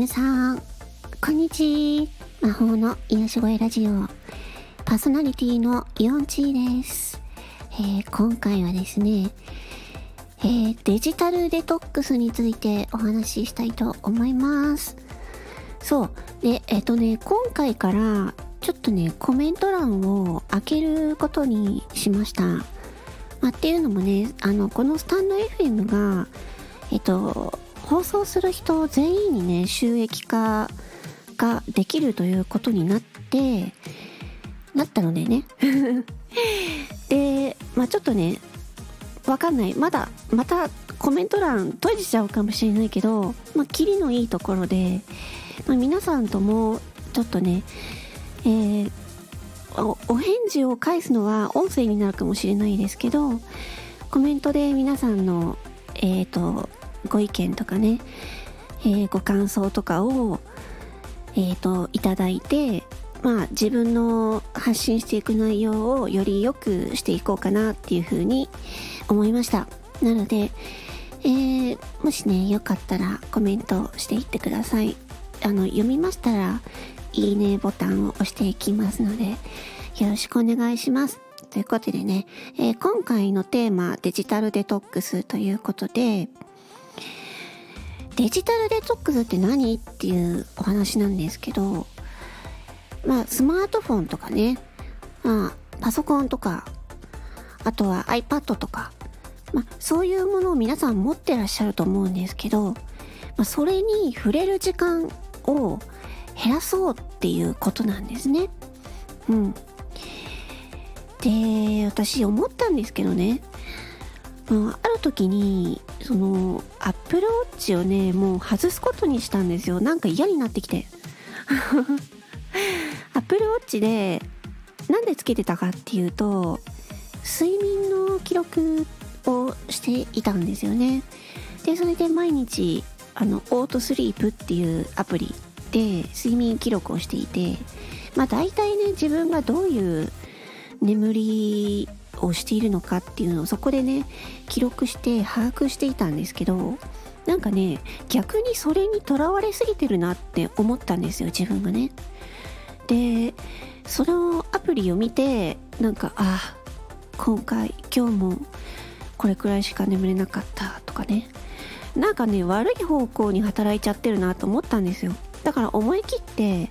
皆さん、こんにちは。魔法の癒し声ラジオ、パーソナリティのイオンチーです。えー、今回はですね、えー、デジタルデトックスについてお話ししたいと思います。そう。で、えっ、ー、とね、今回からちょっとね、コメント欄を開けることにしました。まあ、っていうのもね、あの、このスタンド FM が、えっと、放送する人全員にね、収益化ができるということになって、なったのでね。で、まあちょっとね、わかんない。まだ、またコメント欄閉じちゃうかもしれないけど、まあ、キリのいいところで、まあ、皆さんとも、ちょっとね、えー、お返事を返すのは音声になるかもしれないですけど、コメントで皆さんの、えっ、ー、と、ご意見とかね、えー、ご感想とかを、えっ、ー、と、いただいて、まあ自分の発信していく内容をより良くしていこうかなっていうふうに思いました。なので、えー、もしね、よかったらコメントしていってください。あの、読みましたら、いいねボタンを押していきますので、よろしくお願いします。ということでね、えー、今回のテーマ、デジタルデトックスということで、デジタルデトックスって何っていうお話なんですけど、まあ、スマートフォンとかね、まあ、パソコンとか、あとは iPad とか、まあ、そういうものを皆さん持ってらっしゃると思うんですけど、まあ、それに触れる時間を減らそうっていうことなんですね。うん。で、私思ったんですけどね、まあ、あ時に、その、アップルウォッチをね、もう外すことにしたんですよ。なんか嫌になってきて。アップルウォッチで、なんでつけてたかっていうと、睡眠の記録をしていたんですよね。で、それで毎日、あの、オートスリープっていうアプリで睡眠記録をしていて、まあ大体ね、自分がどういう眠りをしているのかっていうのをそこでね、記録して把握していたんですけど、なんかね、逆にそれにとらわれすぎてるなって思ったんですよ、自分がね。で、そのアプリを見て、なんか、あ、今回、今日もこれくらいしか眠れなかったとかね。なんかね、悪い方向に働いちゃってるなと思ったんですよ。だから思い切って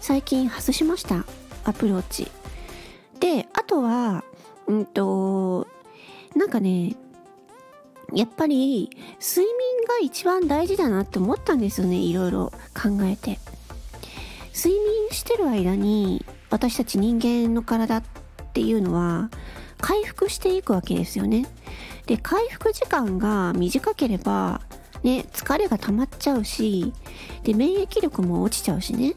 最近外しました。アプローチ。で、あとは、うんと、なんかね、やっぱり睡眠が一番大事だなって思ったんですよね。いろいろ考えて。睡眠してる間に私たち人間の体っていうのは回復していくわけですよね。で、回復時間が短ければね、疲れが溜まっちゃうし、で、免疫力も落ちちゃうしね。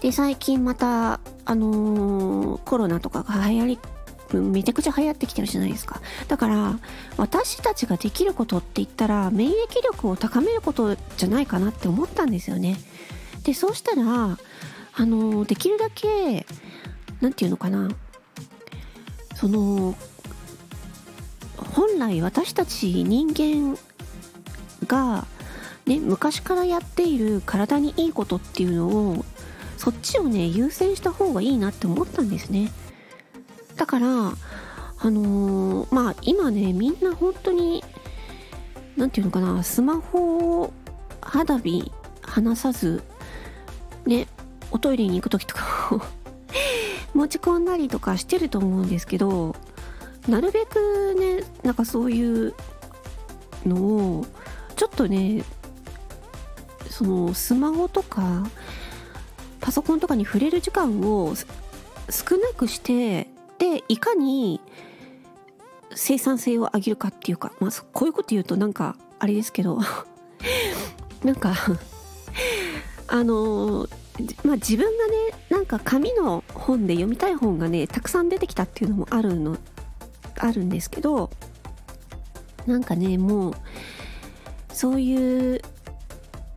で、最近また、あのー、コロナとかが流行り、めちゃくちゃ流行ってきてるじゃないですか。だから、私たちができることって言ったら、免疫力を高めることじゃないかなって思ったんですよね。で、そうしたら、あの、できるだけ、なんていうのかな。その、本来私たち人間が、ね、昔からやっている体にいいことっていうのをそっちをね優先した方がいいなって思ったんですねだからあのー、まあ今ねみんな本当に何て言うのかなスマホを肌身離さずねおトイレに行く時とかを 持ち込んだりとかしてると思うんですけどなるべくねなんかそういうのをちょっとねそのスマホとかパソコンとかに触れる時間を少なくしてでいかに生産性を上げるかっていうか、まあ、こういうこと言うとなんかあれですけど なんかあのまあ自分がねなんか紙の本で読みたい本がねたくさん出てきたっていうのもあるのあるんですけどなんかねもうそういう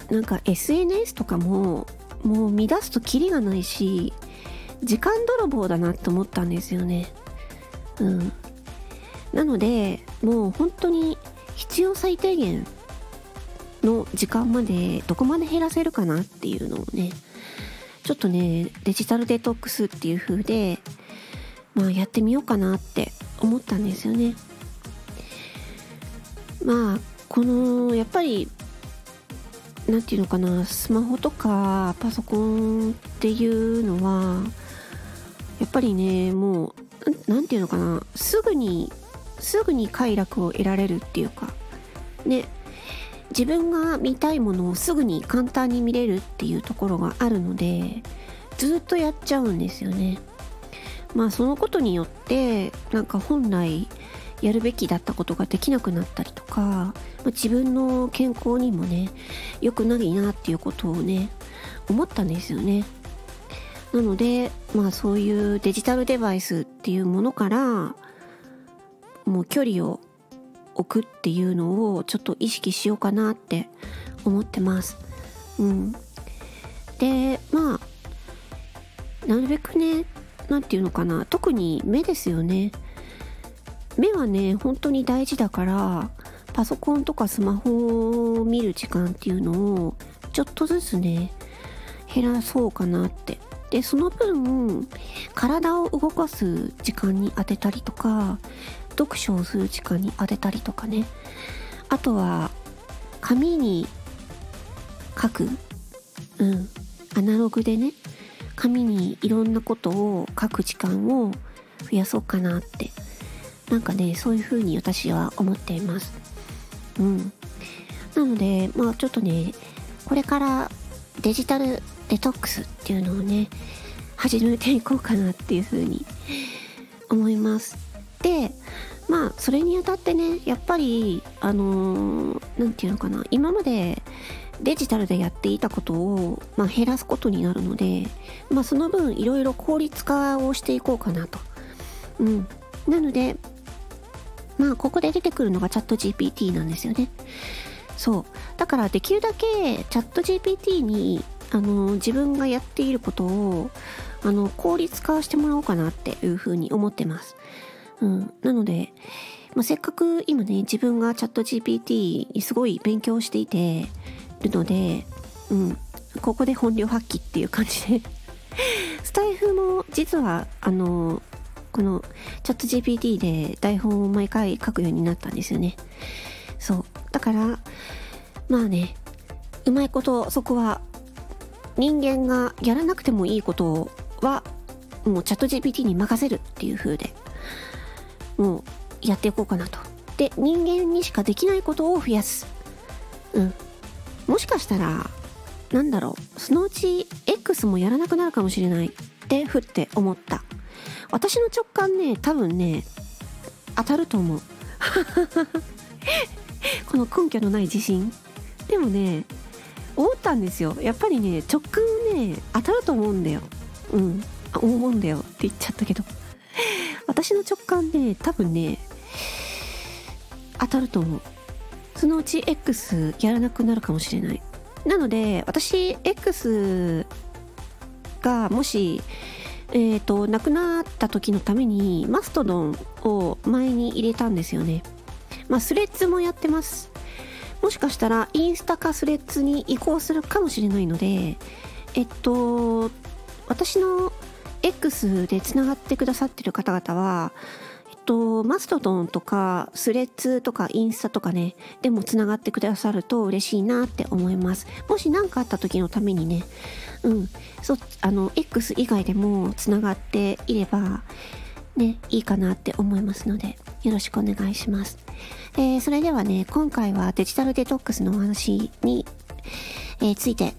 なんか SNS とかももう乱すとキリがないし時間泥棒だなって思ったんですよね。うん。なのでもう本当に必要最低限の時間までどこまで減らせるかなっていうのをねちょっとねデジタルデトックスっていう風でまあやってみようかなって思ったんですよね。まあこのやっぱり何て言うのかなスマホとかパソコンっていうのはやっぱりねもう何て言うのかな。すぐにすぐに快楽を得られるっていうか。ね自分が見たいものをすぐに簡単に見れるっていうところがあるのでずっとやっちゃうんですよね。まあそのことによってなんか本来やるべきだったことができなくなったりとか、まあ、自分の健康にもね良くないなっていうことをね思ったんですよね。なのでまあそういうデジタルデバイスっていうものからもう距離を置くっていうのをちょっと意識しようかなって思ってます。うん、でまあなるべくね何て言うのかな特に目ですよね。目はね本当に大事だからパソコンとかスマホを見る時間っていうのをちょっとずつね減らそうかなってでその分体を動かす時間に当てたりとか読書をする時間に当てたりとかね。あとは紙に書く。うん。アナログでね。紙にいろんなことを書く時間を増やそうかなって。なんかねそういう風に私は思っています。うん。なのでまあちょっとねこれからデジタルデトックスっていうのをね始めていこうかなっていう風に思いますでまあそれにあたってねやっぱりあの何、て言うのかな今までデジタルでやっていたことを、まあ、減らすことになるので、まあ、その分いろいろ効率化をしていこうかなと。うん、なのでまあここで出てくるのがチャット GPT なんですよね。そうだからできるだけチャット GPT にあの自分がやっていることをあの効率化してもらおうかなっていうふうに思ってます。うん、なので、まあ、せっかく今ね自分がチャット GPT にすごい勉強していてるので、うん、ここで本領発揮っていう感じで。スタイフも実はあのこのチャット GPT で台本を毎回書くようになったんですよね。そう。だからまあねうまいことそこは人間がやらなくてもいいことはもうチャット GPT に任せるっていう風でもうやっていこうかなと。で、人間にしかできないことを増やす。うん。もしかしたら、なんだろう、そのうち X もやらなくなるかもしれないってふって思った。私の直感ね、多分ね、当たると思う。この根拠のない自信。でもね、思ったんですよ。やっぱりね、直感ね、当たると思うんだよ。うん。思うんだよって言っちゃったけど。私の直感で多分ね当たると思うそのうち X やらなくなるかもしれないなので私 X がもしえっ、ー、となくなった時のためにマストドンを前に入れたんですよねまあスレッズもやってますもしかしたらインスタかスレッズに移行するかもしれないのでえっと私の X でつながってくださってる方々は、えっと、マストドンとかスレッズとかインスタとかね、でもつながってくださると嬉しいなって思います。もし何かあった時のためにね、うん、そ、あの、X 以外でもつながっていれば、ね、いいかなって思いますので、よろしくお願いします。えー、それではね、今回はデジタルデトックスのお話に、えー、ついて、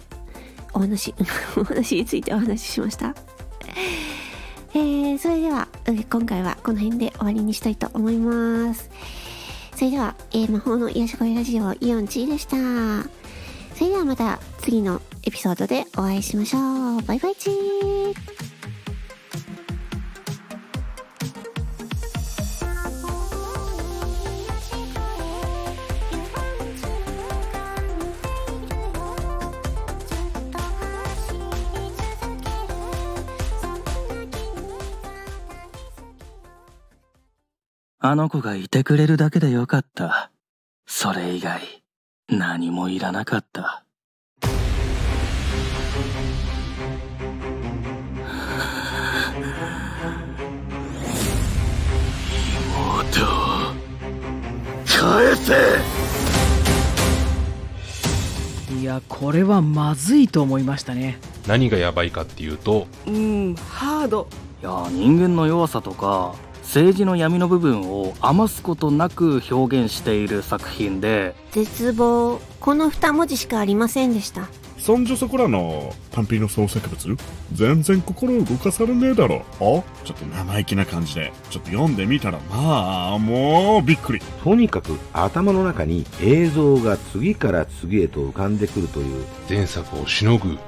お話、お話についてお話ししました。えー、それでは、今回はこの辺で終わりにしたいと思います。それでは、えー、魔法の癒し声ラジオイオンチーでした。それではまた次のエピソードでお会いしましょう。バイバイチーあの子がいてくれるだけでよかった。それ以外。何もいらなかった。妹を返せいやこれはまずいと思いましたね何がやばいかっていうとうんハードいや人間の弱さとか政治の闇の部分を余すことなく表現している作品で。絶望。この二文字しかありませんでした。そんじょそこらのパンピーの創作物？全然心動かされねえだろ。あ？ちょっと生意気な感じで。ちょっと読んでみたらまあもうびっくり。とにかく頭の中に映像が次から次へと浮かんでくるという前作をしのぐう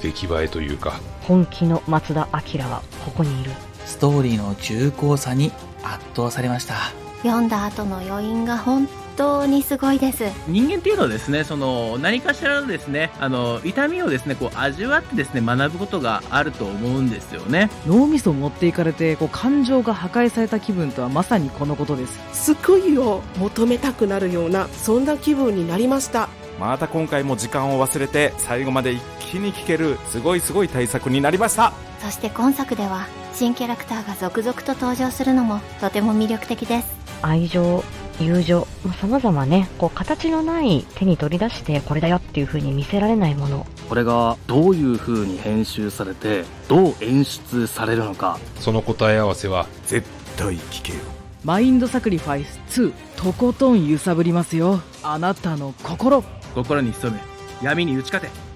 出来栄えというか。本気の松田明はここにいるストーリーの重厚さに圧倒されました。読んだ後の余韻が本当にすごいです。人間っていうのはですねその何かしらのですねあの痛みをですねこう味わってですね学ぶことがあると思うんですよね。脳みそ持っていかれてこう感情が破壊された気分とはまさにこのことです。救いを求めたくなるようなそんな気分になりました。また今回も時間を忘れて最後まで一気に聴けるすごいすごい対策になりました。そして今作では新キャラクターが続々と登場するのもとても魅力的です。愛情友情さまざまねこう形のない手に取り出してこれだよっていう風に見せられないもの。これがどういう風に編集されてどう演出されるのか。その答え合わせは絶対聞けよ。マインドサクリファイス2とことん揺さぶりますよ。あなたの心。心に潜め闇に打ち勝て